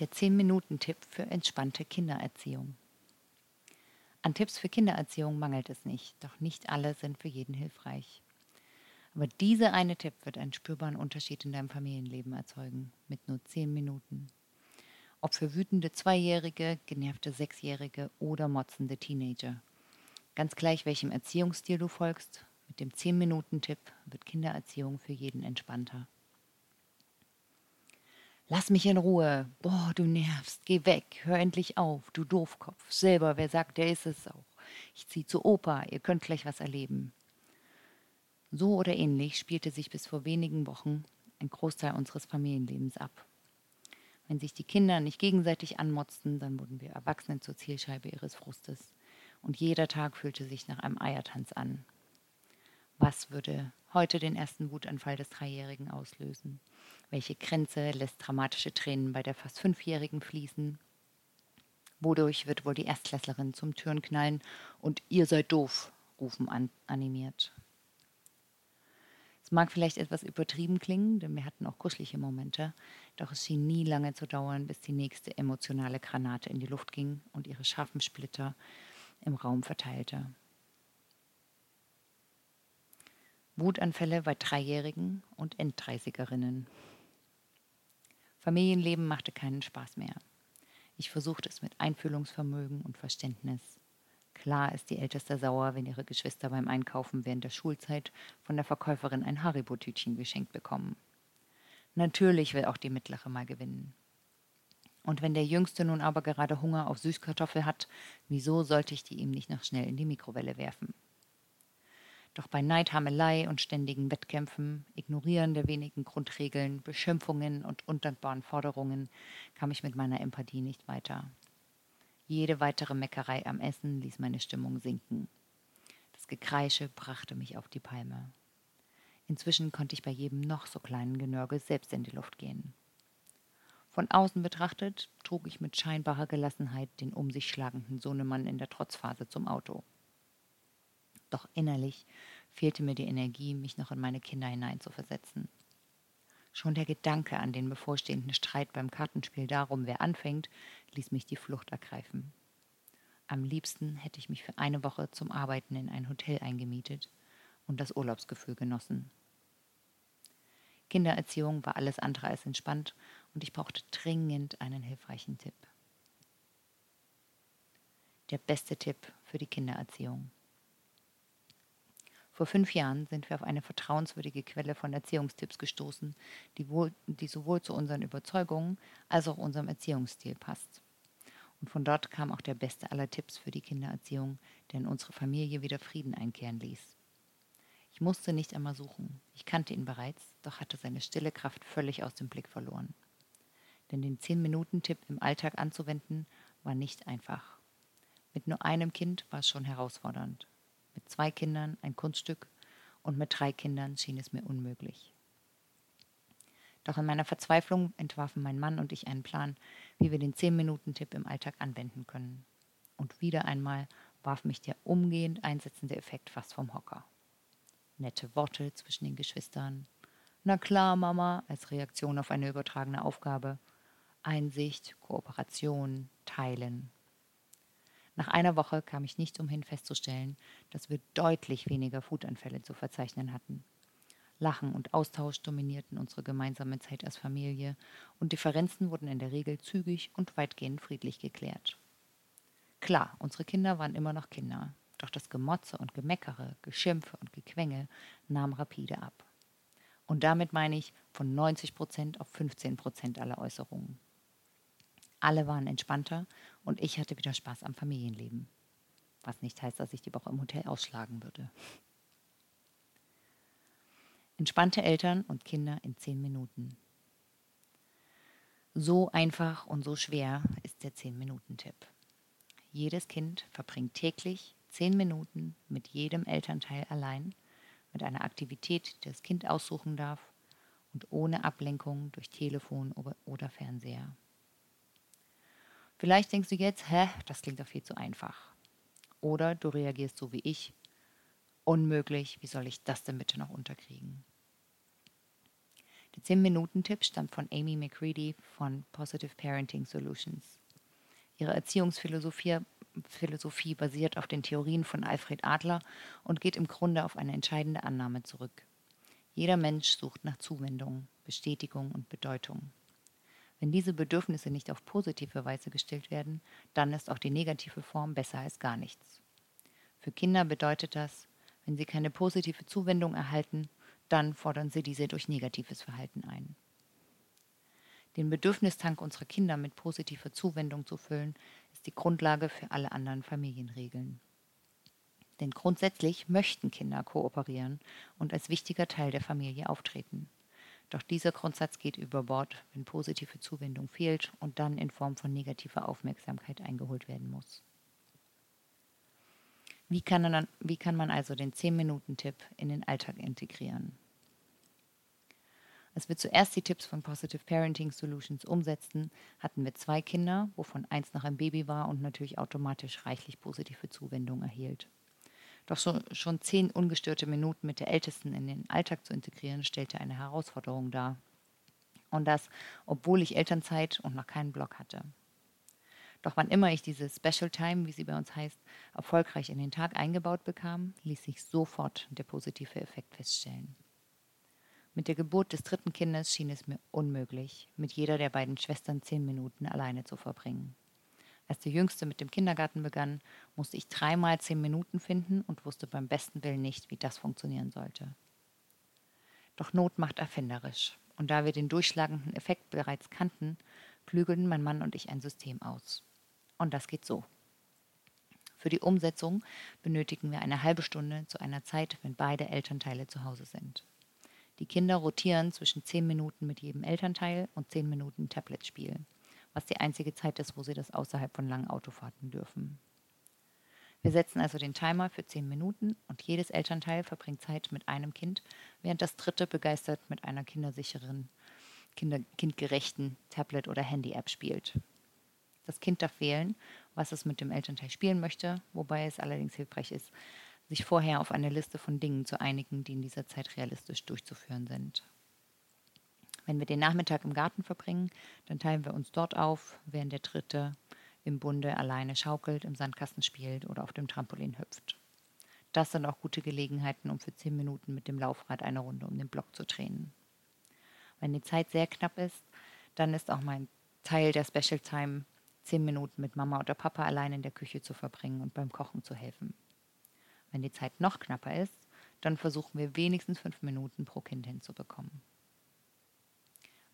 Der 10-Minuten-Tipp für entspannte Kindererziehung. An Tipps für Kindererziehung mangelt es nicht, doch nicht alle sind für jeden hilfreich. Aber dieser eine Tipp wird einen spürbaren Unterschied in deinem Familienleben erzeugen, mit nur 10 Minuten. Ob für wütende Zweijährige, genervte Sechsjährige oder motzende Teenager. Ganz gleich, welchem Erziehungsstil du folgst, mit dem 10-Minuten-Tipp wird Kindererziehung für jeden entspannter. Lass mich in Ruhe. Boah, du nervst. Geh weg. Hör endlich auf, du Doofkopf. Selber, wer sagt, der ist es auch. Ich zieh zu Opa. Ihr könnt gleich was erleben. So oder ähnlich spielte sich bis vor wenigen Wochen ein Großteil unseres Familienlebens ab. Wenn sich die Kinder nicht gegenseitig anmotzten, dann wurden wir Erwachsenen zur Zielscheibe ihres Frustes. Und jeder Tag fühlte sich nach einem Eiertanz an. Was würde heute den ersten Wutanfall des Dreijährigen auslösen? Welche Grenze lässt dramatische Tränen bei der fast Fünfjährigen fließen? Wodurch wird wohl die Erstklässlerin zum Türen knallen und ihr seid doof rufen an, animiert? Es mag vielleicht etwas übertrieben klingen, denn wir hatten auch kuschelige Momente, doch es schien nie lange zu dauern, bis die nächste emotionale Granate in die Luft ging und ihre scharfen Splitter im Raum verteilte. Wutanfälle bei Dreijährigen und Enddreißigerinnen. Familienleben machte keinen Spaß mehr. Ich versuchte es mit Einfühlungsvermögen und Verständnis. Klar ist die Älteste sauer, wenn ihre Geschwister beim Einkaufen während der Schulzeit von der Verkäuferin ein Haribo-Tütchen geschenkt bekommen. Natürlich will auch die Mittlere mal gewinnen. Und wenn der Jüngste nun aber gerade Hunger auf Süßkartoffel hat, wieso sollte ich die ihm nicht noch schnell in die Mikrowelle werfen? Doch bei Neidhamelei und ständigen Wettkämpfen, Ignorieren der wenigen Grundregeln, Beschimpfungen und undankbaren Forderungen kam ich mit meiner Empathie nicht weiter. Jede weitere Meckerei am Essen ließ meine Stimmung sinken. Das Gekreische brachte mich auf die Palme. Inzwischen konnte ich bei jedem noch so kleinen Genörgel selbst in die Luft gehen. Von außen betrachtet trug ich mit scheinbarer Gelassenheit den um sich schlagenden Sohnemann in der Trotzphase zum Auto doch innerlich fehlte mir die Energie, mich noch in meine Kinder hineinzuversetzen. Schon der Gedanke an den bevorstehenden Streit beim Kartenspiel darum, wer anfängt, ließ mich die Flucht ergreifen. Am liebsten hätte ich mich für eine Woche zum Arbeiten in ein Hotel eingemietet und das Urlaubsgefühl genossen. Kindererziehung war alles andere als entspannt und ich brauchte dringend einen hilfreichen Tipp. Der beste Tipp für die Kindererziehung. Vor fünf Jahren sind wir auf eine vertrauenswürdige Quelle von Erziehungstipps gestoßen, die, wohl, die sowohl zu unseren Überzeugungen als auch unserem Erziehungsstil passt. Und von dort kam auch der beste aller Tipps für die Kindererziehung, der in unsere Familie wieder Frieden einkehren ließ. Ich musste nicht einmal suchen. Ich kannte ihn bereits, doch hatte seine stille Kraft völlig aus dem Blick verloren. Denn den 10-Minuten-Tipp im Alltag anzuwenden, war nicht einfach. Mit nur einem Kind war es schon herausfordernd. Mit zwei Kindern ein Kunststück und mit drei Kindern schien es mir unmöglich. Doch in meiner Verzweiflung entwarfen mein Mann und ich einen Plan, wie wir den 10-Minuten-Tipp im Alltag anwenden können. Und wieder einmal warf mich der umgehend einsetzende Effekt fast vom Hocker. Nette Worte zwischen den Geschwistern. Na klar, Mama, als Reaktion auf eine übertragene Aufgabe. Einsicht, Kooperation, Teilen, nach einer Woche kam ich nicht umhin festzustellen, dass wir deutlich weniger Wutanfälle zu verzeichnen hatten. Lachen und Austausch dominierten unsere gemeinsame Zeit als Familie und Differenzen wurden in der Regel zügig und weitgehend friedlich geklärt. Klar, unsere Kinder waren immer noch Kinder, doch das Gemotze und Gemeckere, Geschimpfe und Gequengel nahm rapide ab. Und damit meine ich von 90 Prozent auf 15 Prozent aller Äußerungen. Alle waren entspannter und ich hatte wieder Spaß am Familienleben. Was nicht heißt, dass ich die Woche im Hotel ausschlagen würde. Entspannte Eltern und Kinder in zehn Minuten. So einfach und so schwer ist der zehn minuten tipp Jedes Kind verbringt täglich zehn Minuten mit jedem Elternteil allein, mit einer Aktivität, die das Kind aussuchen darf und ohne Ablenkung durch Telefon oder Fernseher. Vielleicht denkst du jetzt, hä, das klingt doch viel zu einfach. Oder du reagierst so wie ich, unmöglich, wie soll ich das denn bitte noch unterkriegen? Der 10-Minuten-Tipp stammt von Amy McCready von Positive Parenting Solutions. Ihre Erziehungsphilosophie Philosophie basiert auf den Theorien von Alfred Adler und geht im Grunde auf eine entscheidende Annahme zurück. Jeder Mensch sucht nach Zuwendung, Bestätigung und Bedeutung. Wenn diese Bedürfnisse nicht auf positive Weise gestillt werden, dann ist auch die negative Form besser als gar nichts. Für Kinder bedeutet das, wenn sie keine positive Zuwendung erhalten, dann fordern sie diese durch negatives Verhalten ein. Den Bedürfnistank unserer Kinder mit positiver Zuwendung zu füllen, ist die Grundlage für alle anderen Familienregeln. Denn grundsätzlich möchten Kinder kooperieren und als wichtiger Teil der Familie auftreten. Doch dieser Grundsatz geht über Bord, wenn positive Zuwendung fehlt und dann in Form von negativer Aufmerksamkeit eingeholt werden muss. Wie kann, man, wie kann man also den 10-Minuten-Tipp in den Alltag integrieren? Als wir zuerst die Tipps von Positive Parenting Solutions umsetzten, hatten wir zwei Kinder, wovon eins noch ein Baby war und natürlich automatisch reichlich positive Zuwendung erhielt. Doch so, schon zehn ungestörte Minuten mit der Ältesten in den Alltag zu integrieren, stellte eine Herausforderung dar. Und das, obwohl ich Elternzeit und noch keinen Blog hatte. Doch wann immer ich diese Special Time, wie sie bei uns heißt, erfolgreich in den Tag eingebaut bekam, ließ sich sofort der positive Effekt feststellen. Mit der Geburt des dritten Kindes schien es mir unmöglich, mit jeder der beiden Schwestern zehn Minuten alleine zu verbringen. Als der Jüngste mit dem Kindergarten begann, musste ich dreimal zehn Minuten finden und wusste beim besten Willen nicht, wie das funktionieren sollte. Doch Not macht erfinderisch, und da wir den durchschlagenden Effekt bereits kannten, klügelten mein Mann und ich ein System aus. Und das geht so. Für die Umsetzung benötigen wir eine halbe Stunde zu einer Zeit, wenn beide Elternteile zu Hause sind. Die Kinder rotieren zwischen zehn Minuten mit jedem Elternteil und zehn Minuten Tablet-Spiel, was die einzige Zeit ist, wo sie das außerhalb von langen Autofahrten dürfen. Wir setzen also den Timer für zehn Minuten und jedes Elternteil verbringt Zeit mit einem Kind, während das dritte begeistert mit einer kindersicheren, kinder kindgerechten Tablet- oder Handy-App spielt. Das Kind darf wählen, was es mit dem Elternteil spielen möchte, wobei es allerdings hilfreich ist, sich vorher auf eine Liste von Dingen zu einigen, die in dieser Zeit realistisch durchzuführen sind. Wenn wir den Nachmittag im Garten verbringen, dann teilen wir uns dort auf, während der Dritte im Bunde alleine schaukelt, im Sandkasten spielt oder auf dem Trampolin hüpft. Das sind auch gute Gelegenheiten, um für zehn Minuten mit dem Laufrad eine Runde um den Block zu drehen. Wenn die Zeit sehr knapp ist, dann ist auch mein Teil der Special Time, zehn Minuten mit Mama oder Papa allein in der Küche zu verbringen und beim Kochen zu helfen. Wenn die Zeit noch knapper ist, dann versuchen wir wenigstens fünf Minuten pro Kind hinzubekommen.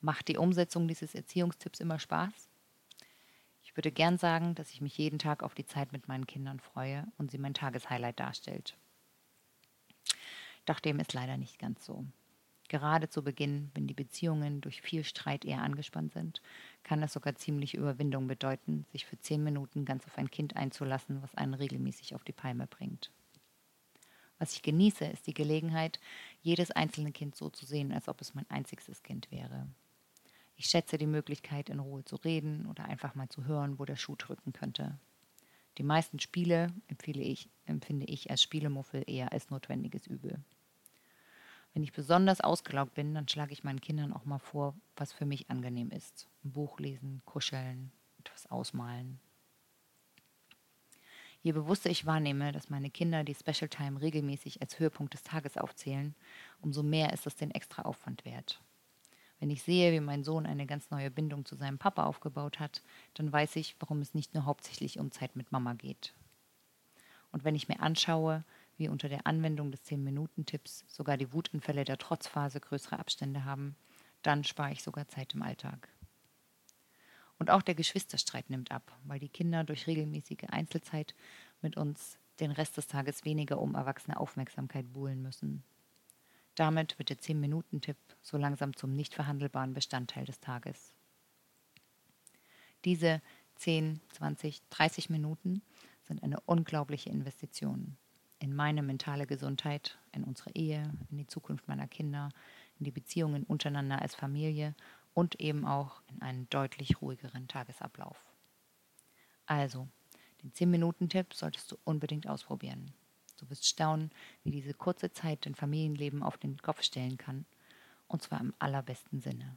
Macht die Umsetzung dieses Erziehungstipps immer Spaß? Ich würde gern sagen, dass ich mich jeden Tag auf die Zeit mit meinen Kindern freue und sie mein Tageshighlight darstellt. Doch dem ist leider nicht ganz so. Gerade zu Beginn, wenn die Beziehungen durch viel Streit eher angespannt sind, kann es sogar ziemlich Überwindung bedeuten, sich für zehn Minuten ganz auf ein Kind einzulassen, was einen regelmäßig auf die Palme bringt. Was ich genieße, ist die Gelegenheit, jedes einzelne Kind so zu sehen, als ob es mein einziges Kind wäre. Ich schätze die Möglichkeit, in Ruhe zu reden oder einfach mal zu hören, wo der Schuh drücken könnte. Die meisten Spiele ich, empfinde ich als Spielemuffel eher als notwendiges Übel. Wenn ich besonders ausgelaugt bin, dann schlage ich meinen Kindern auch mal vor, was für mich angenehm ist. Ein Buch lesen, kuscheln, etwas ausmalen. Je bewusster ich wahrnehme, dass meine Kinder die Special Time regelmäßig als Höhepunkt des Tages aufzählen, umso mehr ist es den extra Aufwand wert. Wenn ich sehe, wie mein Sohn eine ganz neue Bindung zu seinem Papa aufgebaut hat, dann weiß ich, warum es nicht nur hauptsächlich um Zeit mit Mama geht. Und wenn ich mir anschaue, wie unter der Anwendung des 10-Minuten-Tipps sogar die Wutanfälle der Trotzphase größere Abstände haben, dann spare ich sogar Zeit im Alltag. Und auch der Geschwisterstreit nimmt ab, weil die Kinder durch regelmäßige Einzelzeit mit uns den Rest des Tages weniger um erwachsene Aufmerksamkeit buhlen müssen. Damit wird der 10-Minuten-Tipp so langsam zum nicht verhandelbaren Bestandteil des Tages. Diese 10, 20, 30 Minuten sind eine unglaubliche Investition in meine mentale Gesundheit, in unsere Ehe, in die Zukunft meiner Kinder, in die Beziehungen untereinander als Familie und eben auch in einen deutlich ruhigeren Tagesablauf. Also, den 10-Minuten-Tipp solltest du unbedingt ausprobieren. Du wirst staunen, wie diese kurze Zeit dein Familienleben auf den Kopf stellen kann und zwar im allerbesten Sinne.